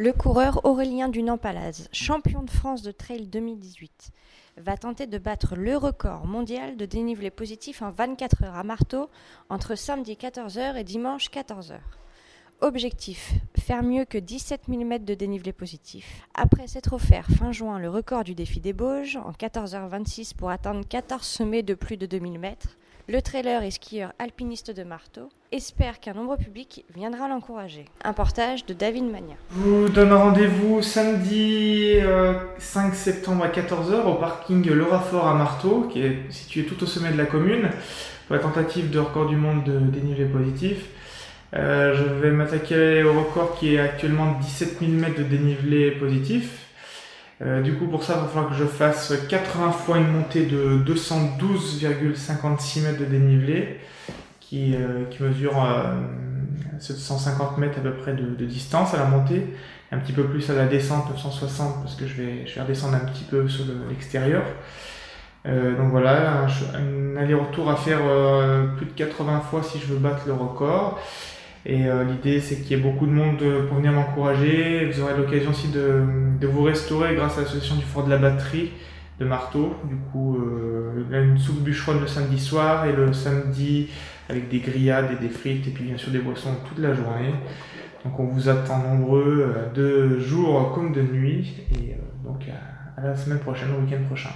Le coureur Aurélien Dunant-Palaz, champion de France de trail 2018, va tenter de battre le record mondial de dénivelé positif en 24 heures à marteau entre samedi 14h et dimanche 14h. Objectif faire mieux que 17 mm de dénivelé positif. Après s'être offert fin juin le record du défi des Bauges en 14h26 pour atteindre 14 sommets de plus de 2000 mètres, le trailer et skieur alpiniste de marteau espère qu'un nombre public viendra l'encourager. Un portage de David Magna. Je vous donne rendez-vous samedi euh, 5 septembre à 14h au parking Laura Fort à Marteau, qui est situé tout au sommet de la commune, pour la tentative de record du monde de dénivelé positif. Euh, je vais m'attaquer au record qui est actuellement 17 mm de dénivelé positif. Euh, du coup, pour ça, il va falloir que je fasse 80 fois une montée de 212,56 mètres de dénivelé, qui, euh, qui mesure 750 mètres à peu près de, de, distance à la montée, un petit peu plus à la descente, 960, parce que je vais, je vais redescendre un petit peu sur l'extérieur. donc voilà, un, un aller-retour à faire plus de 80 fois si je veux battre le record. Et euh, l'idée, c'est qu'il y ait beaucoup de monde pour venir m'encourager. Vous aurez l'occasion aussi de, de, vous restaurer grâce à l'association du Fort de la Batterie de Marteau. Du coup, euh, une soupe bûcheronne le samedi soir et le samedi avec des grillades et des frites et puis bien sûr des boissons toute la journée. Donc on vous attend nombreux euh, de jour comme de nuit. Et euh, donc à, la semaine prochaine, au week-end prochain.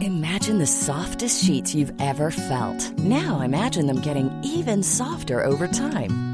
Imagine the softest sheets you've ever felt. Now imagine them getting even softer over time.